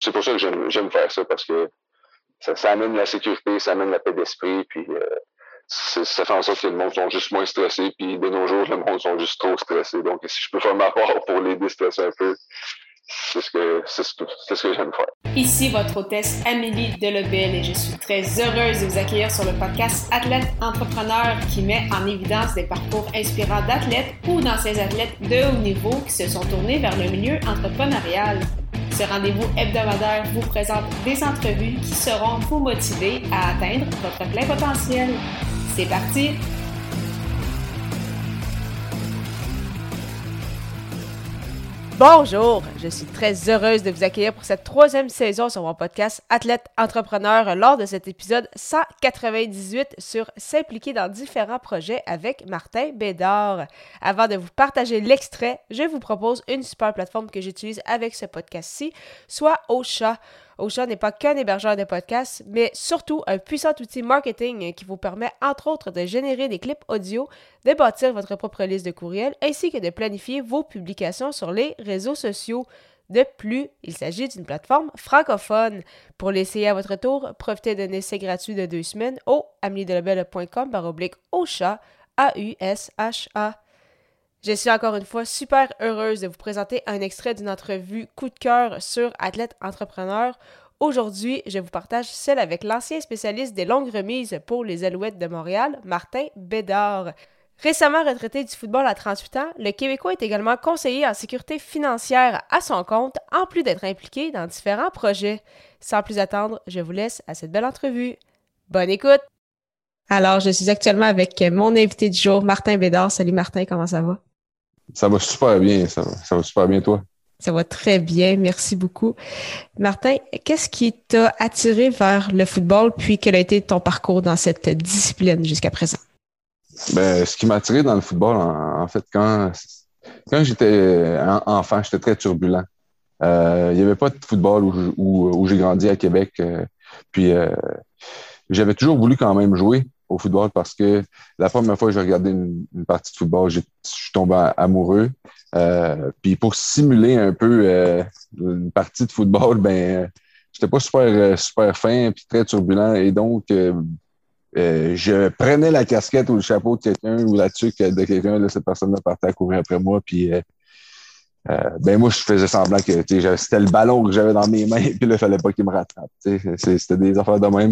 c'est pour ça que j'aime faire ça, parce que ça, amène la sécurité, ça amène la paix d'esprit, puis euh, ça fait en sorte que le monde sont juste moins stressés, puis de nos jours, le monde sont juste trop stressés. Donc, si je peux faire ma part pour les déstresser un peu, c'est ce que, ce que, j'aime faire. Ici votre hôtesse Amélie Delebel et je suis très heureuse de vous accueillir sur le podcast Athlète Entrepreneur qui met en évidence des parcours inspirants d'athlètes ou d'anciens athlètes de haut niveau qui se sont tournés vers le milieu entrepreneurial. Ce rendez-vous hebdomadaire vous présente des entrevues qui seront vous motiver à atteindre votre plein potentiel. C'est parti! Bonjour, je suis très heureuse de vous accueillir pour cette troisième saison sur mon podcast Athlète Entrepreneur lors de cet épisode 198 sur s'impliquer dans différents projets avec Martin Bédard. Avant de vous partager l'extrait, je vous propose une super plateforme que j'utilise avec ce podcast-ci, soit Ocha. Ocha n'est pas qu'un hébergeur de podcasts, mais surtout un puissant outil marketing qui vous permet entre autres de générer des clips audio, de bâtir votre propre liste de courriels ainsi que de planifier vos publications sur les réseaux sociaux. De plus, il s'agit d'une plateforme francophone. Pour l'essayer à votre tour, profitez d'un essai gratuit de deux semaines au ameliedelabel.com oblique Ocha, A-U-S-H-A. Je suis encore une fois super heureuse de vous présenter un extrait d'une entrevue coup de cœur sur Athlète Entrepreneur. Aujourd'hui, je vous partage celle avec l'ancien spécialiste des longues remises pour les Alouettes de Montréal, Martin Bédard. Récemment retraité du football à 38 ans, le Québécois est également conseiller en sécurité financière à son compte, en plus d'être impliqué dans différents projets. Sans plus attendre, je vous laisse à cette belle entrevue. Bonne écoute! Alors, je suis actuellement avec mon invité du jour, Martin Bédard. Salut Martin, comment ça va? Ça va super bien, ça, va super bien, toi. Ça va très bien, merci beaucoup. Martin, qu'est-ce qui t'a attiré vers le football, puis quel a été ton parcours dans cette discipline jusqu'à présent? Ben, ce qui m'a attiré dans le football, en, fait, quand, quand j'étais enfant, j'étais très turbulent. Euh, il n'y avait pas de football où, j'ai grandi à Québec. Euh, puis euh, j'avais toujours voulu quand même jouer au football parce que la première fois que j'ai regardé une, partie de football, je suis tombé amoureux. Euh, puis pour simuler un peu euh, une partie de football, ben j'étais pas super euh, super fin puis très turbulent. Et donc je prenais la casquette ou le chapeau de quelqu'un ou la tuque de quelqu'un cette personne-là partait à courir après moi puis ben moi je faisais semblant que c'était le ballon que j'avais dans mes mains puis là il fallait pas qu'il me rattrape c'était des affaires de même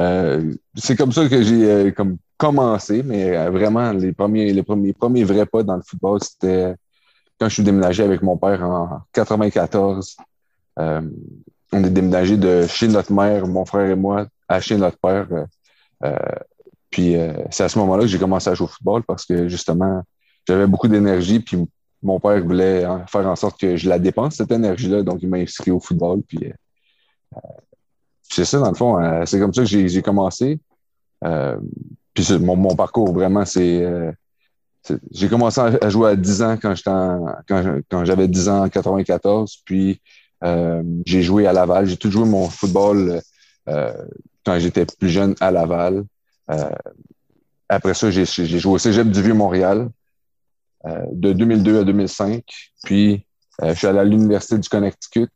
euh, c'est comme ça que j'ai euh, comme commencé, mais euh, vraiment, les premiers, les premiers, premiers vrais pas dans le football, c'était quand je suis déménagé avec mon père en 94. on est déménagé de chez notre mère, mon frère et moi, à chez notre père. puis c'est à ce moment-là que j'ai commencé à jouer au football parce que justement, j'avais beaucoup d'énergie, puis mon père voulait faire en sorte que je la dépense, cette énergie-là, donc il m'a inscrit au football. Puis c'est ça, dans le fond, euh, c'est comme ça que j'ai commencé. Euh, puis mon, parcours, vraiment, c'est. Euh, j'ai commencé à jouer à 10 ans quand j'étais quand, j'avais 10 ans en 94. Puis j'ai joué à Laval. J'ai tout joué mon football quand j'étais plus jeune à Laval. après ça, j'ai joué au Cégep du Vieux-Montréal de 2002 à 2005. Puis je suis allé à l'Université du Connecticut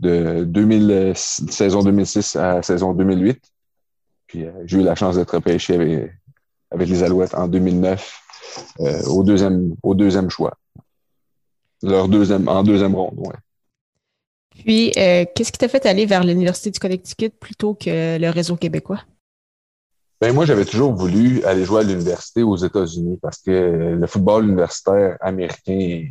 de 2000, saison 2006 à saison 2008. Puis euh, j'ai eu la chance d'être repêché avec, avec, les Alouettes en 2009 euh, au, deuxième, au deuxième choix. Leur deuxième, en deuxième ronde, ouais. Puis, euh, qu'est-ce qui t'a fait aller vers l'Université du Connecticut plutôt que le réseau québécois? Ben moi, j'avais toujours voulu aller jouer à l'université aux États-Unis parce que le football universitaire américain,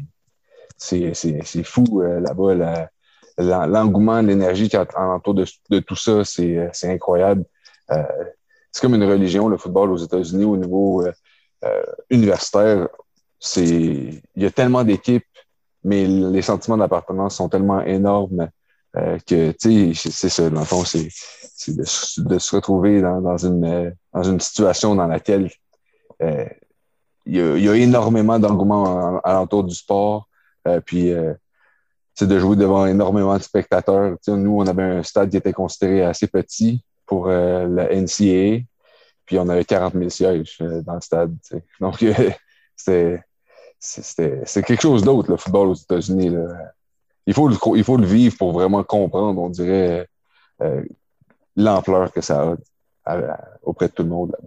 c'est fou là-bas l'engouement, l'énergie qui est autour de, tout ça, c'est incroyable. Euh, c'est comme une religion, le football aux États-Unis au niveau euh, euh, universitaire. C'est, il y a tellement d'équipes, mais les sentiments d'appartenance sont tellement énormes que, tu sais, c'est ça. Dans le fond, c'est de, de, se retrouver dans, dans, une, dans une situation dans laquelle il y, a, il, y a, énormément d'engouement alentour du sport. puis c'est de jouer devant énormément de spectateurs. nous, on avait un stade qui était considéré assez petit pour euh, la NCAA, puis on avait 40 000 sièges euh, dans le stade. Donc, euh, c'était c'est quelque chose d'autre, le football aux États-Unis. il, faut le, il faut le vivre pour vraiment comprendre, on dirait, l'ampleur que ça a auprès de tout le monde.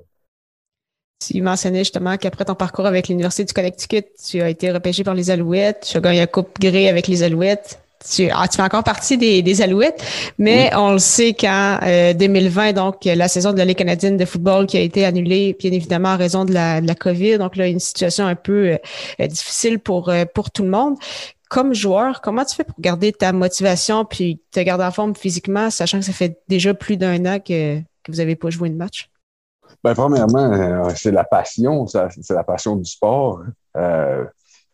Tu mentionnais justement qu'après ton parcours avec l'Université du Connecticut, tu as été repêché par les Alouettes, tu as gagné la Coupe Grey avec les Alouettes. Tu, ah, tu fais encore partie des, Alouettes, mais on le sait qu'en 2020, donc la saison de la Ligue canadienne de football qui a été annulée, bien évidemment en raison de la, de la COVID, donc là une situation un peu euh, difficile pour euh, pour tout le monde. Comme joueur, comment tu fais pour garder ta motivation puis te garder en forme physiquement, sachant que ça fait déjà plus d'un an que, que vous n'avez pas joué de match? Ben, premièrement, euh, c'est la passion, c'est la passion du sport euh,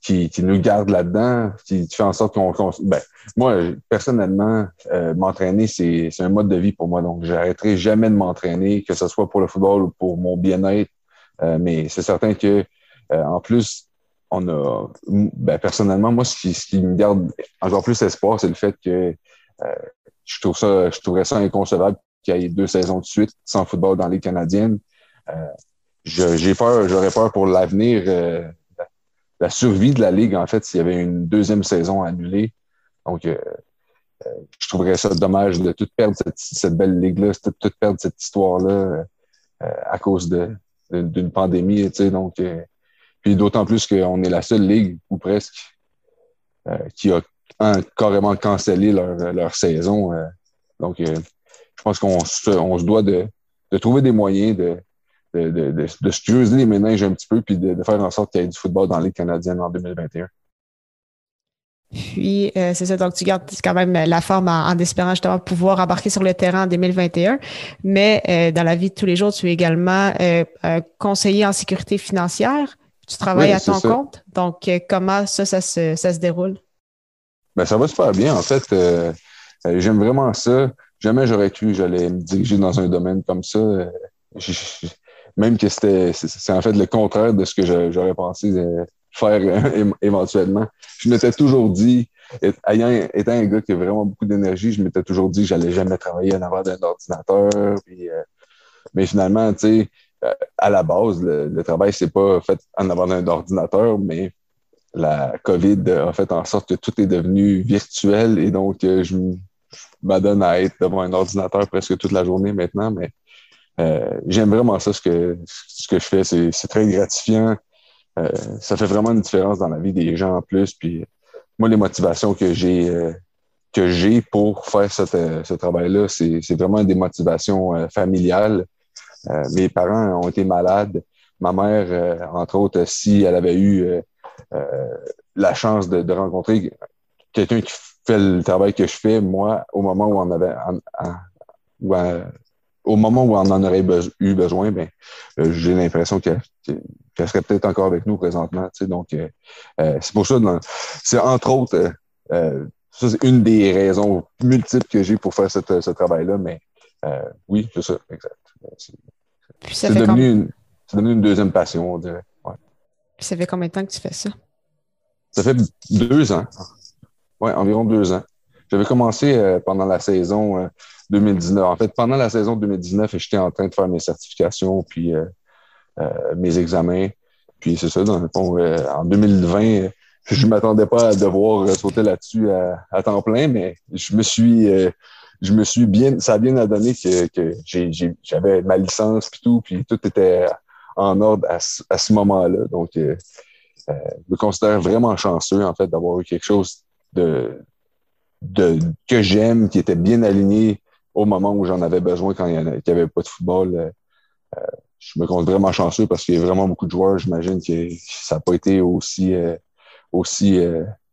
qui, qui, nous garde là-dedans, qui, fait en sorte qu'on. ben, moi, personnellement, euh, m'entraîner, c'est un mode de vie pour moi. Donc, j'arrêterai jamais de m'entraîner, que ce soit pour le football ou pour mon bien-être. mais c'est certain que, en plus, on a. Ben, personnellement, moi, ce qui, ce qui me garde encore plus espoir, c'est le fait que je trouve ça, je trouverais ça inconcevable qu'il y ait deux saisons de suite sans football dans les canadiennes. Euh, j'ai peur, j'aurais peur pour l'avenir, euh, la survie de la Ligue, en fait, s'il y avait une deuxième saison annulée. Donc, euh, je trouverais ça dommage de tout perdre cette, belle ligue-là, de tout perdre cette histoire-là à cause d'une pandémie, tu sais, donc puis d'autant plus qu'on est la seule ligue, ou presque, qui a carrément cancellé leur, saison. donc, je pense qu'on se doit de, trouver des moyens de, de, de, de, se creuser les méninges un petit peu puis de, faire en sorte qu'il y ait du football dans les canadiennes en 2021. Puis, euh, c'est ça, donc tu gardes quand même la forme en, espérant justement pouvoir embarquer sur le terrain en 2021. Mais euh, dans la vie de tous les jours, tu es également euh, conseiller en sécurité financière. Tu travailles à ton compte. Donc, comment ça, ça se, ça se déroule? Ben, ça va super bien. En fait, j'aime vraiment ça. Jamais j'aurais cru que j'allais me diriger dans un domaine comme ça même que c'était c'est en fait le contraire de ce que j'aurais pensé faire éventuellement. Je m'étais toujours dit, ayant étant un gars qui a vraiment beaucoup d'énergie, je m'étais toujours dit que j'allais jamais travailler en avant d'un ordinateur. Euh, mais finalement, tu sais, euh, à la base, le, travail, c'est pas fait en avant d'un ordinateur, mais la COVID a fait en sorte que tout est devenu virtuel et donc euh, je m'adonne à être devant un ordinateur presque toute la journée maintenant, mais euh, j'aime vraiment ça, ce que, ce que je fais. C'est très gratifiant. Euh, ça fait vraiment une différence dans la vie des gens en plus. Puis moi, les motivations que j'ai euh, que j'ai pour faire ce travail-là, c'est vraiment des motivations familiales. mes parents ont été malades. Ma mère, entre autres, si elle avait eu la chance de, rencontrer quelqu'un qui fait le travail que je fais, moi, au moment où on avait où, au moment où on en aurait eu besoin, ben, euh, j'ai l'impression qu'elle serait peut-être encore avec nous présentement. Donc, euh, euh, c'est pour ça, c'est entre autres, ça, c'est une des raisons multiples que j'ai pour faire ce travail-là, mais oui, c'est ça, exact. C'est devenu, une, devenu une deuxième passion, on dirait. Ouais. ça fait combien de temps que tu fais ça? Ça fait deux ans. Oui, environ deux ans. J'avais commencé pendant la saison 2019. En fait, pendant la saison 2019, j'étais en train de faire mes certifications puis euh, euh, mes examens. Puis c'est ça, dans le fond, euh, en 2020, je ne m'attendais pas à devoir sauter là-dessus à, temps plein, mais je me suis je me suis bien, ça a bien donné que, que j'avais ma licence puis tout, puis tout était en ordre à, ce moment-là. Donc, je me considère vraiment chanceux, en fait, d'avoir eu quelque chose de, de que j'aime, qui était bien aligné au moment où j'en avais besoin quand il n'y avait pas de football. Euh, euh, je me compte vraiment chanceux parce qu'il y a vraiment beaucoup de joueurs. J'imagine que ça n'a pas été aussi, euh, aussi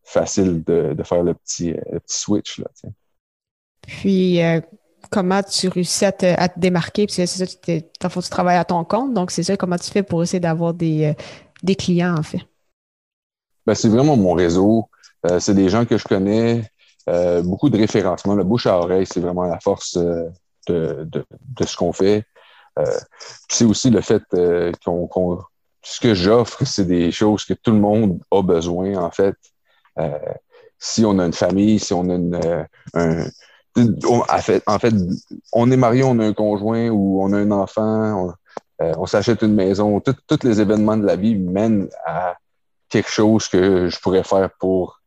facile de, faire le petit, switch. Là, Puis, comment tu réussis à te, démarquer? Parce que c'est ça, tu, tu travailles à ton compte. Donc, c'est ça, comment tu fais pour essayer d'avoir des, des clients, en fait? Ben, c'est vraiment mon réseau. C'est des gens que je connais. Euh, beaucoup de référencement. Le bouche à oreille, c'est vraiment la force euh, de, de, ce qu'on fait. Euh, c'est aussi le fait qu'on, ce que j'offre, c'est des choses que tout le monde a besoin, en fait. si on a une famille, si on a une, un, en fait, en fait, on est marié, on a un conjoint ou on a un enfant, on, s'achète une maison. Tous les événements de la vie mènent à quelque chose que je pourrais faire pour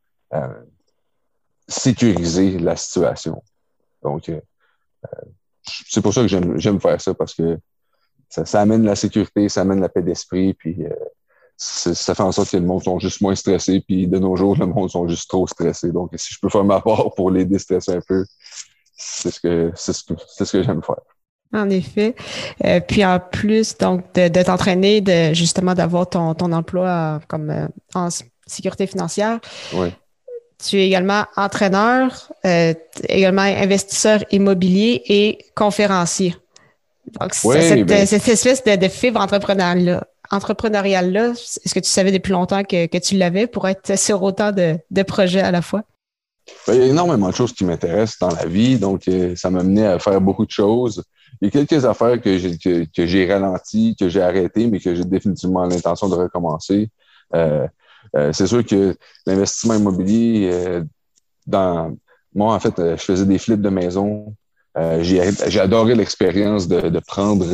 sécuriser la situation. Donc, euh, c'est pour ça que j'aime faire ça parce que ça, amène la sécurité, ça amène la paix d'esprit, puis ça fait en sorte que le monde sont juste moins stressés, puis de nos jours, le monde sont juste trop stressés. Donc, si je peux faire ma part pour les déstresser un peu, c'est ce que c'est ce que, ce que j'aime faire. En effet. Euh, puis en plus, donc, de, t'entraîner, de justement d'avoir ton, ton emploi comme euh, en sécurité financière. Tu es également entraîneur, euh, également investisseur immobilier et conférencier. Donc, cette, ben cette, espèce de, de fibre entrepreneuriale-là, est-ce que tu savais depuis longtemps que, que tu l'avais pour être sur autant de, de projets à la fois? Ben, il y a énormément de choses qui m'intéressent dans la vie, donc ça m'a mené à faire beaucoup de choses. Il y a quelques affaires que j'ai que, que j'ai ralenti, que j'ai arrêté, mais que j'ai définitivement l'intention de recommencer. Euh, euh, c'est sûr que l'investissement immobilier, euh, dans moi, en fait, je faisais des flips de maison. j'ai adoré l'expérience de, de, prendre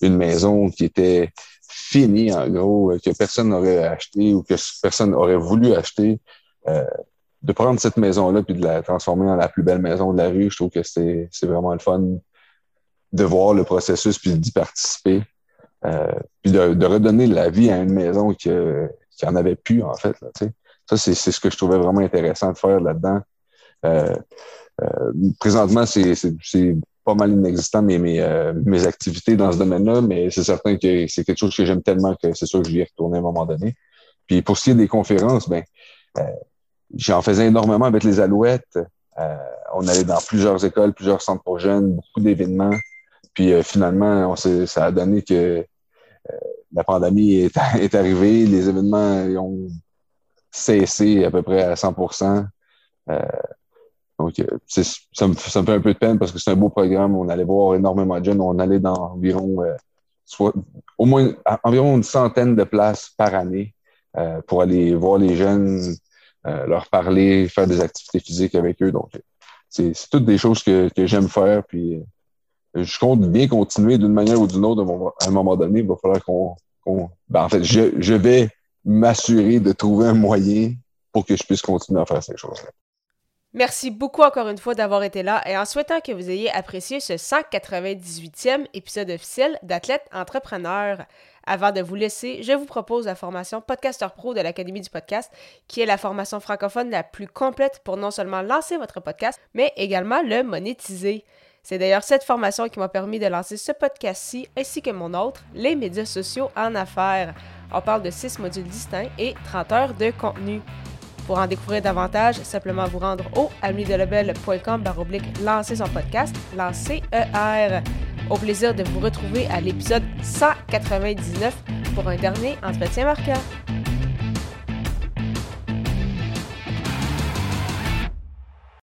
une maison qui était finie, en gros, que personne n'aurait acheté ou que personne n'aurait voulu acheter de prendre cette maison-là puis de la transformer en la plus belle maison de la rue, je trouve que c'est vraiment le fun de voir le processus puis d'y participer. Euh, puis de, redonner la vie à une maison qui, qui en avait plus, en fait. Là, ça, c'est ce que je trouvais vraiment intéressant de faire là-dedans. Euh, euh, présentement, c'est pas mal inexistant mes, mes, mes activités dans ce domaine-là, mais c'est certain que c'est quelque chose que j'aime tellement que c'est sûr que je vais y retourner à un moment donné. Puis pour ce qui est des conférences, ben J'en faisais énormément avec les Alouettes. Euh, on allait dans plusieurs écoles, plusieurs centres pour jeunes, beaucoup d'événements. Puis euh, finalement, on ça a donné que euh, la pandémie est, est, arrivée, les événements ont cessé à peu près à 100% donc, ça me, ça me fait un peu de peine parce que c'est un beau programme. On allait voir énormément de jeunes. On allait dans environ, soit, au moins environ une centaine de places par année pour aller voir les jeunes euh, leur parler, faire des activités physiques avec eux. Donc, c'est toutes des choses que, que j'aime faire. Puis, euh, je compte bien continuer d'une manière ou d'une autre. À un moment donné, il va falloir qu'on. ben, en fait, je, je vais m'assurer de trouver un moyen pour que je puisse continuer à faire ces choses-là. Merci beaucoup encore une fois d'avoir été là et en souhaitant que vous ayez apprécié ce 198e épisode officiel d'Athlète Entrepreneur. Avant de vous laisser, je vous propose la formation Podcaster Pro de l'Académie du podcast, qui est la formation francophone la plus complète pour non seulement lancer votre podcast, mais également le monétiser. C'est d'ailleurs cette formation qui m'a permis de lancer ce podcast-ci ainsi que mon autre, les médias sociaux en affaires. On parle de 6 modules distincts et 30 heures de contenu. Pour en découvrir davantage, simplement vous rendre au baroblique lancer son podcast, lancer ER. Au plaisir de vous retrouver à l'épisode 199 pour un dernier entretien marquant.